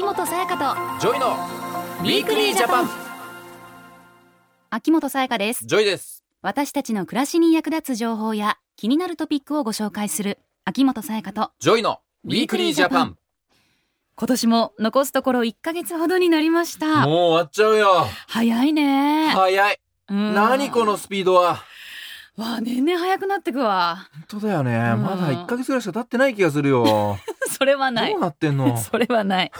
秋元才加 JOY のウィークリージャパン。と秋元才加です。 JOY です。私たちの暮らしに役立つ情報や気になるトピックをご紹介する秋元才加と JOY の Weekly Japan。今年も残すところ1ヶ月ほどになりました。もう終わっちゃうよ。早いね。早い。うん。何このスピードは？わあ年々早くなってくわ。本当だよね。うん。まだ1ヶ月ぐらいしか経ってない気がするよ。ど それはない。うなってんの？それはない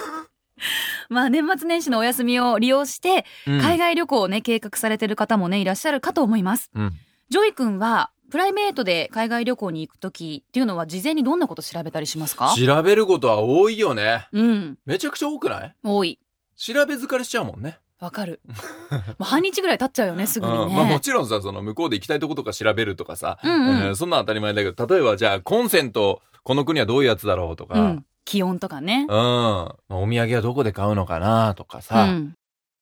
まあ年末年始のお休みを利用してうん。海外旅行をね計画されてる方もねいらっしゃるかと思います。うん。 JOY 君はプライベートで海外旅行に行くときっていうのは事前にどんなこと調べたりしますか？調べることは多いよね。うん。めちゃくちゃ多くない？多い。調べ疲れしちゃうもんね。わかる。もう半日ぐらい経っちゃうよね すぐにね、うん。まあもちろんさその向こうで行きたいとことか調べるとかさ、うんうん。えーそんなん当たり前だけど例えばじゃあコンセントこの国はどういうやつだろうとか、うんうん、気温とかね、お土産はどこで買うのかなとかうさ、ん、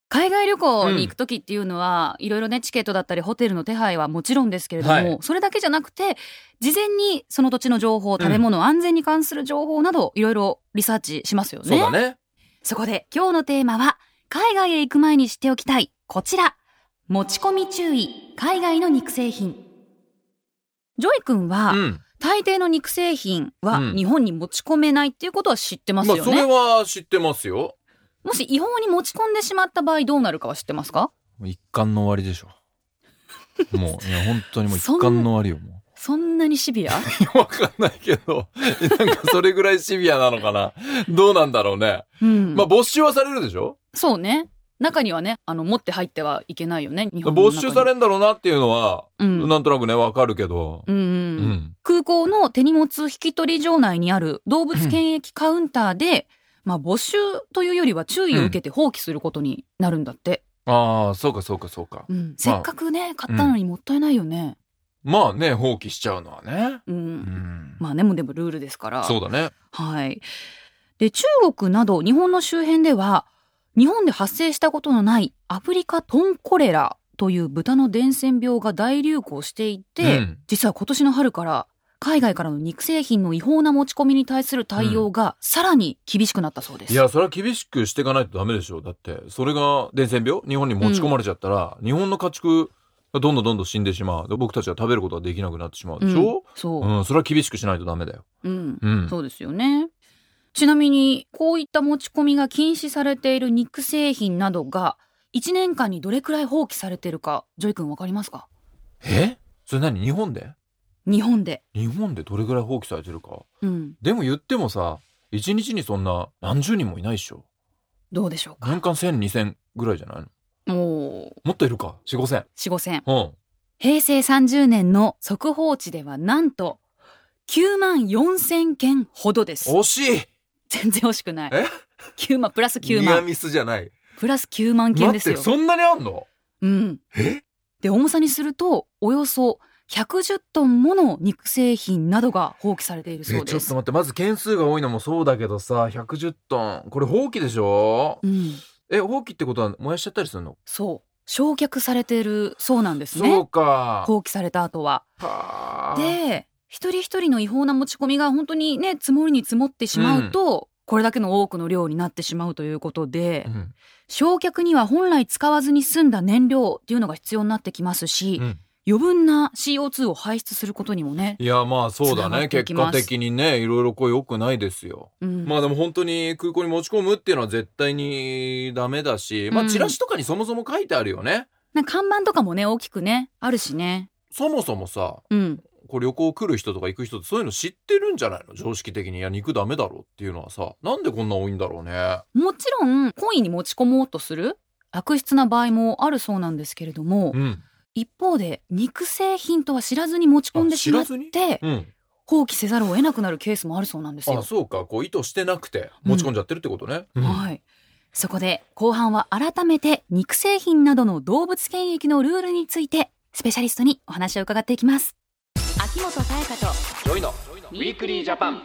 海外旅行に行く時っていうのは、いろいろねチケットだったりホテルの手配はもちろんですけれども、はい。それだけじゃなくて事前にその土地の情報食べ物、安全に関する情報などいろいろリサーチしますよね。そうだね。そこで今日のテーマは海外へ行く前に知っておきたい。こちら。持ち込み注意。海外の肉製品。JOY 君は、うん大抵の肉製品はうん。日本に持ち込めないっていうことは知ってますよね、まあそれは知ってますよ。もし違法に持ち込んでしまった場合どうなるかは知ってますか？もう一巻の終わりでしょ。もういや本当にもう一巻の終わりよもそんなにシビア？うわかんないけど なんかそれぐらいシビアなのかな。どうなんだろうね、うん、まあ没収はされるでしょ？そうね中にはねあの持って入ってはいけないよね日本没収されんだろうなっていうのは、うん。なんとなくねわかるけど、うんうん。うん。空港の手荷物引き取り場内にある動物検疫カウンターで、まあ没収というよりは注意を受けて放棄することになるんだって、ああそうかそうかそうか。うん。せっかくね買ったのにもったいないよね。まあね放棄しちゃうのはね。うん、うん。まあねもうでもルールですから。そうだね。はい。で中国など日本の周辺では日本で発生したことのないアフリカトンコレラという豚の伝染病が大流行していて、うん。実は今年の春から海外からの肉製品の違法な持ち込みに対する対応がさらに厳しくなったそうです。いやそれは厳しくしていかないとダメでしょ。だってそれが伝染病？日本に持ち込まれちゃったら、日本の家畜がどんどんどんどん死んでしまう。で僕たちは食べることができなくなってしまうでしょ、そう、うん。それは厳しくしないとダメだよ。うん。うん。そうですよね。ちなみにこういった持ち込みが禁止されている肉製品などが1年間にどれくらい放棄されているか JOY 君わかりますか？え？それ何？日本で？日本で。日本でどれぐらい放棄されてるか？うん、でも言ってもさ一日にそんな何十人もいないでしょどうでしょうか？年間1000、2000ぐらいじゃない？のおもっといるか？4、5000。4、5千。うん。平成30年の速報値ではなんと9万4千件ほどです。惜しい全然惜しくない。え？9万、プラス9万。ニアミスじゃない。プラス9万件ですよ。待って、そんなにあんの？うん。え？で、重さにすると、およそ110トンもの肉製品などが放棄されているそうです。えちょっと待って、まず件数が多いのもそうだけどさ、110トン。これ放棄でしょ？うん。え、放棄ってことは燃やしちゃったりするの？そう。焼却されているそうなんですそうね。か。放棄された後は。はあ、で、一人一人の違法な持ち込みが本当にね、積もりに積もってしまうと、これだけの多くの量になってしまうということで、うん焼却には本来使わずに済んだ燃料っていうのが必要になってきますし、うん余分な CO2 を排出することにもね、いや、まあそうだね。結果的にね、いろいろこう良くないですよ。うんまあでも本当に空港に持ち込むっていうのは絶対にダメだし、まうんあチラシとかにそもそも書いてあるよね。なんか看板とかもね、大きくね、あるしね。そもそもさ、うん。こう旅行来る人とか行く人ってそういうの知ってるんじゃないの？常識的に。いや、肉ダメだろうっていうのはさ、なんでこんな多いんだろうね。もちろん、故意に持ち込もうとする悪質な場合もあるそうなんですけれども、うん。一方で肉製品とは知らずに持ち込んでしまってうん。放棄せざるを得なくなるケースもあるそうなんですあ、よ。そうか。こう意図してなくて持ち込んじゃってるってことね。うんはい。そこで後半は改めて肉製品などの動物検疫のルールについてスペシャリストにお話を伺っていきます。秋元才加と JOY のWeekly Japan。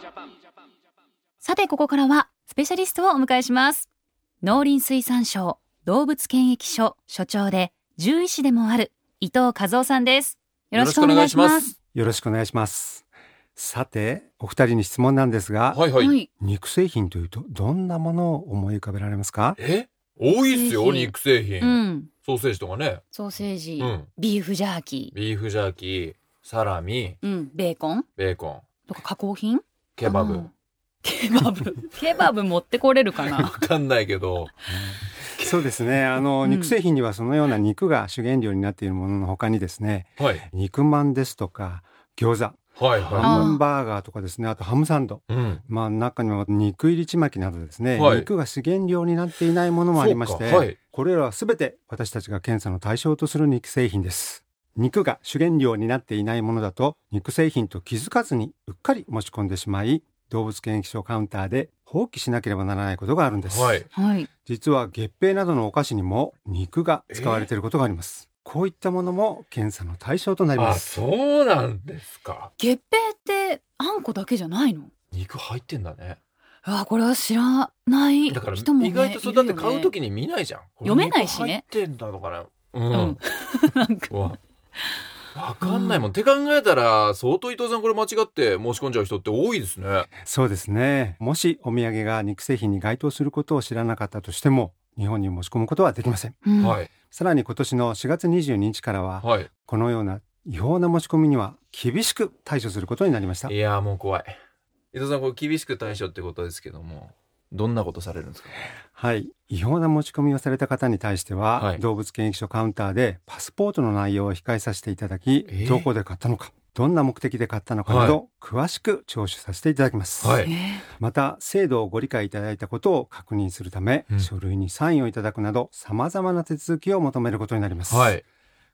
さてここからはスペシャリストをお迎えします。農林水産省動物検疫所所長で獣医師でもある伊藤和夫さんです。よろしくお願いします。す。よろしくお願いします。さてお二人に質問なんですが、はいはい。はい。肉製品というとどんなものを思い浮かべられますか？え？多いっすよ、肉製品。うん。ソーセージとかね。ソーセージ、うんビーフジャーキビーフジャーキー、サラミ、ー、うん、ベーコン？ベーコン、とか加工品？ケバブ。うん。ケバブ。ケバブ持ってこれるかわなかんないけど。そうですね。あの、うん。肉製品にはそのような肉が主原料になっているものの他にですねはい。肉まんですとか餃子。はいハはンバーガーとかですね。あとハムサンド。い。うん。まあ中には肉入りちまきなどですね、はい。肉が主原料になっていないものもありまして、はい。これらはすべて私たちが検査の対象とする肉製品です肉が主原料になっていないものだと肉製品と気づかずにうっかり持ち込んでしまい動物検疫所カウンターで放棄しなければならないことがあるんです、はい。はい。実は月餅などのお菓子にも肉が使われていることがあります、こういったものも検査の対象となりまあ、すそうなんですか。月餅ってあんこだけじゃないの？肉入ってんだね。あ、これは知らないだから人も、ね、意外とそうだって買うとききに見ないじゃん。読めないしね入ってんだとかね。ううんん。なんかうわわかんないもん。って考えたら、相当伊藤さんこれ間違って申し込んじゃう人って多いですね。そうですねもしお土産が肉製品に該当することを知らなかったとしても日本に持ち込むことはできませんうんはい。さらに今年の4月22日からははい。このような違法な持ち込みには厳しく対処することになりましたいやーもう怖い。伊藤さん、これ厳しく対処ってことですけども、どんなことされるんですか？はい。違法な持ち込みをされた方に対しては、はい。動物検疫所カウンターでパスポートの内容を控えさせていただき、えー。どこで買ったのかどんな目的で買ったのかなど、詳しく聴取させていただきます、はい。えまた制度をご理解いただいたことを確認するため、うん。書類にサインをいただくなど様々な手続きを求めることになります、はい。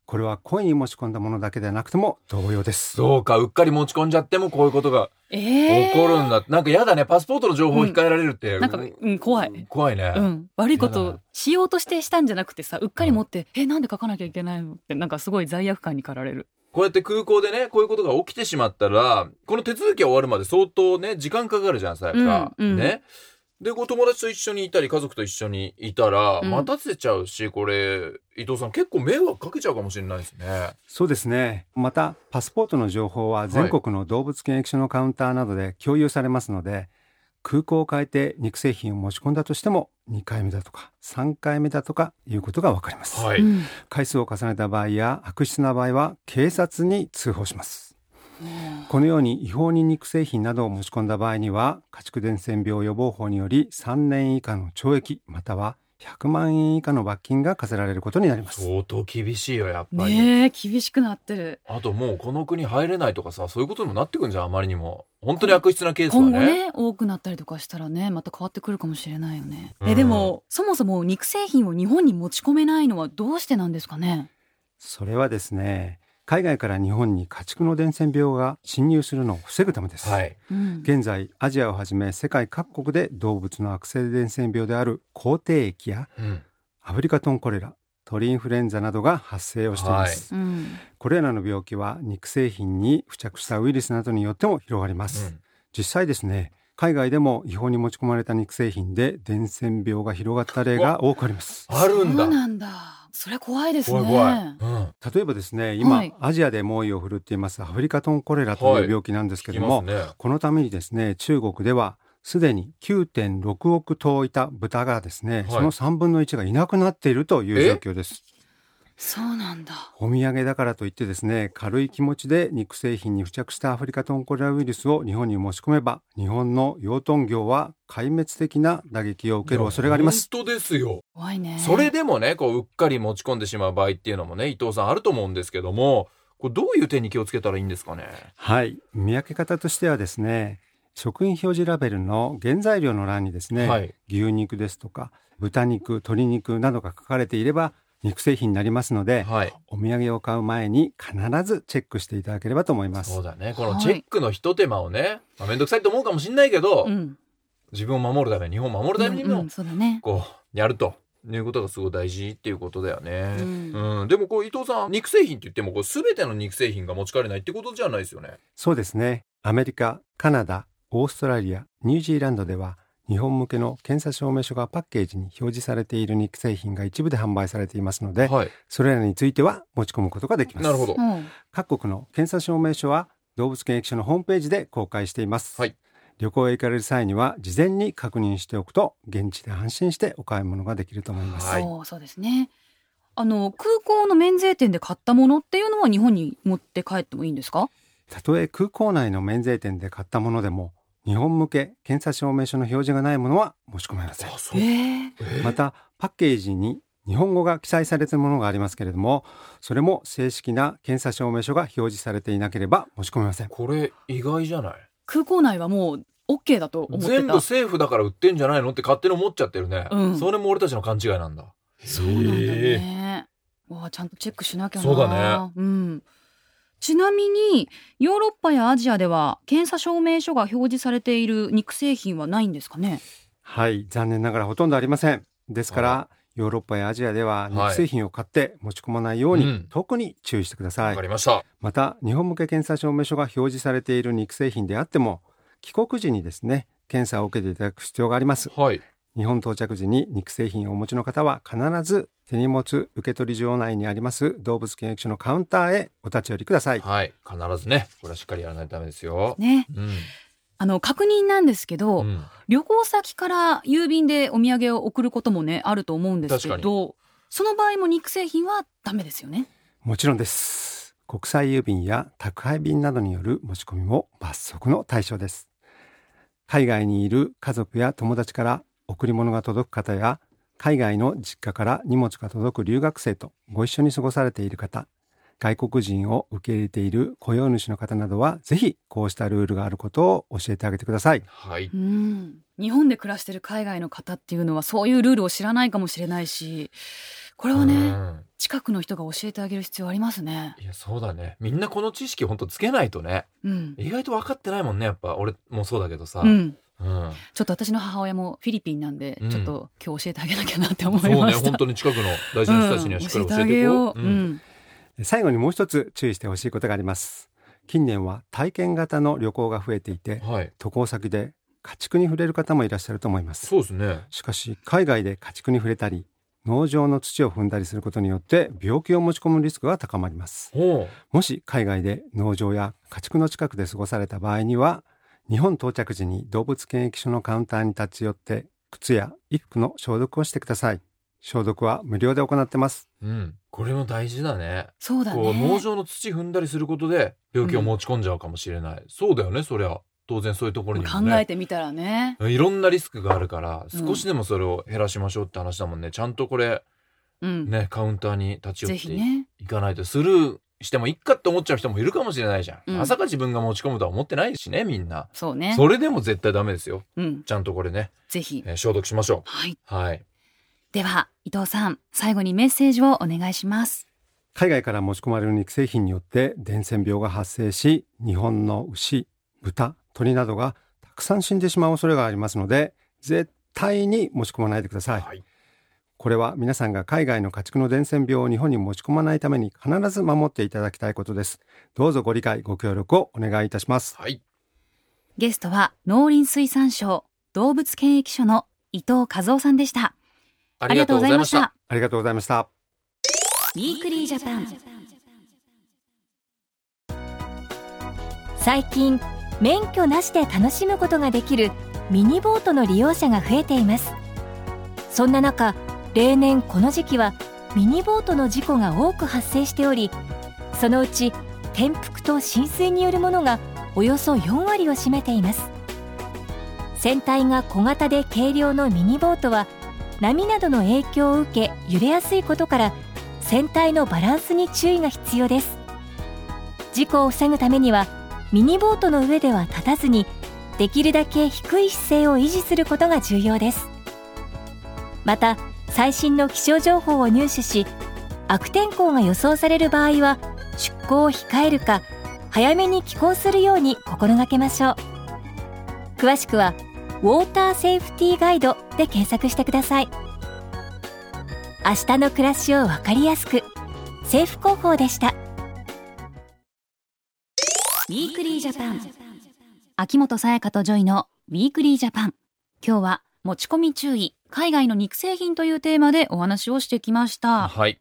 これは故意に持ち込んだものだけでなくても同様ですそうか、うっかり持ち込んじゃってもこういうことがー、え起こるんだ。なんかやだね、パスポートの情報を控えられるって。なんか、うん、怖い。怖いね。うん、悪いことしようとしてしたんじゃなくてさうっかり持って、えなんで書かなきゃいけないの？ってなんかすごい罪悪感に駆られるこうやって空港でね、こういうことが起きてしまったら、この手続きが終わるまで相当ね、時間かかるじゃん、さやか。うんうんね。で、こう友達と一緒にいたり、家族と一緒にいたら、うん。待たせちゃうし、これ、伊藤さん結構迷惑かけちゃうかもしれないですね。そうですね。またパスポートの情報は全国の動物検疫所のカウンターなどで共有されますので、空港を変えて肉製品を持ち込んだとしても2回目だとか3回目だとかいうことがわかります、はい。うん。回数を重ねた場合や悪質な場合は警察に通報しますこのように違法に肉製品などを持ち込んだ場合には家畜伝染病予防法により3年以下の懲役または100万円以下の罰金が課せられることになります相当厳しいよ、やっぱり。ねえ厳しくなってるあともうこの国入れないとかさ、そういうことにもなってくんじゃん、あまりにも。本当に悪質なケースは今後ね。ね多くなったりとかしたらねまた変わってくるかもしれないよね、うんえでもそもそも肉製品を日本に持ち込めないのはどうしてなんですかね？それはですね海外から日本に家畜の伝染病が侵入するのを防ぐためです、はい。うん現在アジアをはじめ世界各国で動物の悪性伝染病である口蹄疫やうん。アフリカトンコレラ鳥インフルエンザなどが発生をしています、うん。これらの病気は肉製品に付着したウイルスなどによっても広がります、実際ですね海外でも違法に持ち込まれた肉製品で伝染病が広がった例が多くありますあるんだ。そうなんだそれは怖いですね怖い怖い。うん。例えばですね今、はいアジアで猛威を振るっていますアフリカトンコレラという病気なんですけども、聞きますね。このためにですね中国ではすでに9.6億頭いた豚がですね、はいその3分の1がいなくなっているという状況ですそうなんだお土産だからといってですね軽い気持ちで肉製品に付着したアフリカトンコレラウイルスを日本に持ち込めば日本の養豚業は壊滅的な打撃を受ける恐れがあります本当ですよ。怖いねそれでもね、こう、うっかり持ち込んでしまう場合っていうのもね、伊藤さんあると思うんですけども、これどういう点に気をつけたらいいんですかね？はい見分け方としてはですね食品表示ラベルの原材料の欄にですね、はい。牛肉ですとか豚肉鶏肉などが書かれていれば肉製品になりますのではい。お土産を買う前に必ずチェックしていただければと思いますそうだね。このチェックの一手間をね、まあ、めんどくさいと思うかもしれないけど、うん自分を守るため、日本を守るためにも、うんうんそうだねこう、やると。いうことがすごい大事っていうことだよね。ううんん。でもこう伊藤さん、肉製品って言っても、こう全ての肉製品が持ち帰れないってことじゃないですよね。そうですねアメリカカナダオーストラリアニュージーランドでは日本向けの検査証明書がパッケージに表示されている肉製品が一部で販売されていますので、はい。それらについては持ち込むことができます。なるほど。うん。各国の検査証明書は動物検疫所のホームページで公開しています、はい。旅行へ行かれる際には事前に確認しておくと現地で安心してお買い物ができると思います、はい。そうそうですね。あの空港の免税店で買ったものっていうのは日本に持って帰ってもいいんですか？たとえ空港内の免税店で買ったものでも日本向け検査証明書の表示がないものは持ち込めません。またパッケージに日本語が記載されているものがありますけれどもそれも正式な検査証明書が表示されていなければ持ち込めません。これ意外じゃない？空港内はもう OK だと思ってた。全部セーフだから売ってんじゃないのって勝手に思っちゃってるね、うん。それも俺たちの勘違いなんだ。そうなんだね。わあちゃんとチェックしなきゃな。そうだね。うん。ちなみにヨーロッパやアジアでは検査証明書が表示されている肉製品はないんですかね？はい残念ながらほとんどありません。ですからヨーロッパやアジアでは肉製品を買って持ち込まないように、うん。特に注意してくださわいかりました。また日本向け検査証明書が表示されている肉製品であっても帰国時にですね検査を受けていただく必要があります。はい日本到着時に肉製品をお持ちの方は必ず手荷物受取場内にあります動物検疫所のカウンターへお立ち寄りください。はい必ずねこれはしっかりやらないとダメですよ、ね。うんあの確認なんですけど、うん旅行先から郵便でお土産を送ることもねあると思うんですけ確ど、その場合も肉製品はダメですよね？もちろんです。国際郵便や宅配便などによる持ち込みも罰則の対象です。海外にいる家族や友達から贈り物が届く方や海外の実家から荷物が届く留学生とご一緒に過ごされている方外国人を受け入れている雇用主の方などはぜひこうしたルールがあることを教えてあげてください。はいうん。日本で暮らしてる海外の方っていうのはそういうルールを知らないかもしれないし、これはね、うん近くの人が教えてあげる必要ありますね。いやそうだねみんなこの知識ほんとつけないとねうん。意外と分かってないもんねやっぱ俺もそうだけどさ、うん。うんちょっと私の母親もフィリピンなんで、うんちょっと今日教えてあげなきゃなって思いそうね。本当に近くの大事な人たちにはしっかり教えていこう、うん教えてあげよう。ううんん。最後にもう一つ注意してほしいことがあります。近年は体験型の旅行が増えていてはい渡航先で家畜に触れる方もいらっしゃると思います。そうですねしかし海外で家畜に触れたり農場の土を踏んだりすることによって病気を持ち込むリスクが高まりますほもし海外で農場や家畜の近くで過ごされた場合には日本到着時に動物検疫所のカウンターに立ち寄って靴や衣服の消毒をしてください。消毒は無料で行ってます。ううん。これも大事だね。そうだね。こう農場の土踏んだりすることで病気を持ち込んじゃうかもしれない、そうだよねそりゃ。当然そういうところにも考ねえてみたらね。いろんなリスクがあるからうん。少しでもそれを減らしましょうって話だもんね。ちゃんとこれうん。ねカウンターに立ち寄ぜって。いかないと。スルーしてもいっかって思っちゃう人もいるかもしれないじゃん、うんまさか自分が持ち込むとは思ってないしねみんなそうね。それでも絶対ダメですようん。ちゃんとこれね、ぜひ。えー消毒しましょはい。うはいでは、伊藤さん、最後にメッセージをお願いします。海外から持ち込まれる肉製品によって伝染病が発生し日本の牛豚鳥などがたくさん死んでしまう恐れがありますので絶対に持ち込まないでください、はいこれは皆さんが海外の家畜の伝染病を日本に持ち込まないために必ず守っていただきたいことですどうぞご理解ご協力をお願いいたしますはいゲストは農林水産省動物検疫所の伊藤和夫さんでした。ありがとうございました。ありがとうございました Weekly Japan。最近免許なしで楽しむことができるミニボートの利用者が増えていますそんな中例年この時期はミニボートの事故が多く発生しておりそのうち転覆と浸水によるものがおよそ4割を占めています。船体が小型で軽量のミニボートは波などの影響を受け揺れやすいことから船体のバランスに注意が必要です。事故を防ぐためにはミニボートの上では立たずにできるだけ低い姿勢を維持することが重要です。また最新の気象情報を入手し悪天候が予想される場合は出航を控えるか早めに寄港するように心がけましょう詳しくはウォーターセーフティーガイドで検索してください明日の暮らしをわかりやすく政府広報でした Weekly Japan。秋元才加と JOY の Weekly Japan。今日は持ち込み注意、海外の肉製品というテーマでお話をしてきました。はい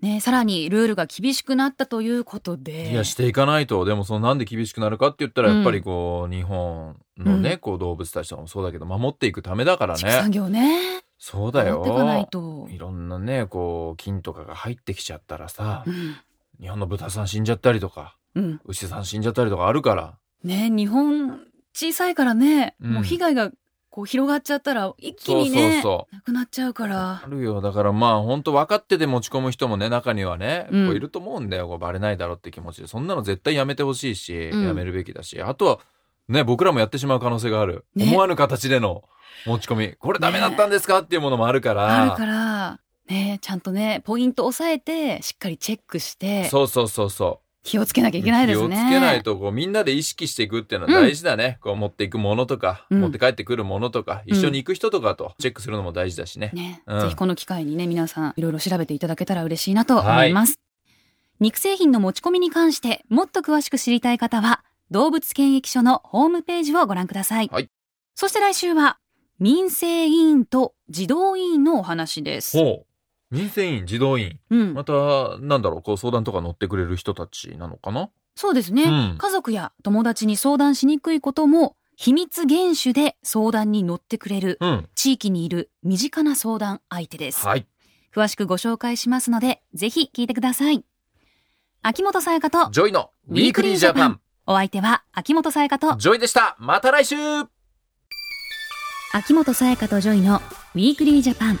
ね、さらにルールが厳しくなったということで。いや、していかないと。でも、そのなんで厳しくなるかって言ったら、うんやっぱりこう、日本のね、うんこう、動物たちとかもそうだけど、守っていくためだから畜産ね。業ね。そうだ守っていかないよ。と。いろんなね、こう、菌とかが入ってきちゃったらさう、ん。日本の豚さん死んじゃったりとか、うん。牛さん死んじゃったりとかあるから。ね、日本小さいからね、うんもう被害がこう広がっちゃったら一気にね、そう。なくなっちゃうからあ。るよ。だからまあ本当分かってて持ち込む人もね、中にはね、うんこういると思うんだよ。こうバレないだろうって気持ちで。そんなの絶対やめてほしいし、うんやめるべきだし。あとは、ね、僕らもやってしまう可能性がある。ね思わぬ形での持ち込み。これダメだったんですかっていうものもあるから。あるから、ね、ちゃんとね、ポイント押さえて、しっかりチェックして、そうそうそうそう。気をつけなきゃいけないですね。気をつけないと、こう、みんなで意識していくっていうのは大事だね。こう、持っていくものとか、うん持って帰ってくるものとか、一緒に行く人とかとチェックするのも大事だしね。ね、うんぜひこの機会にね、皆さんいろいろ調べていただけたら嬉しいなと思います。肉製品の持ち込みに関してもっと詳しく知りたい方は、動物検疫所のホームページをご覧ください。はいそして来週は、民生委員と児童委員のお話です。ほう。民生委員、児童委員。うん、また、なんだろう、こう、相談とか乗ってくれる人たちなのかな？そうですね、うん家族や友達に相談しにくいことも、秘密厳守で相談に乗ってくれる、うん。地域にいる身近な相談相手です。はい。詳しくご紹介しますので、ぜひ聞いてください。秋元才加と、 JOY の Weekly Japan。お相手は秋元才加と、 JOY でした。また来週秋元才加と JOY の Weekly Japan。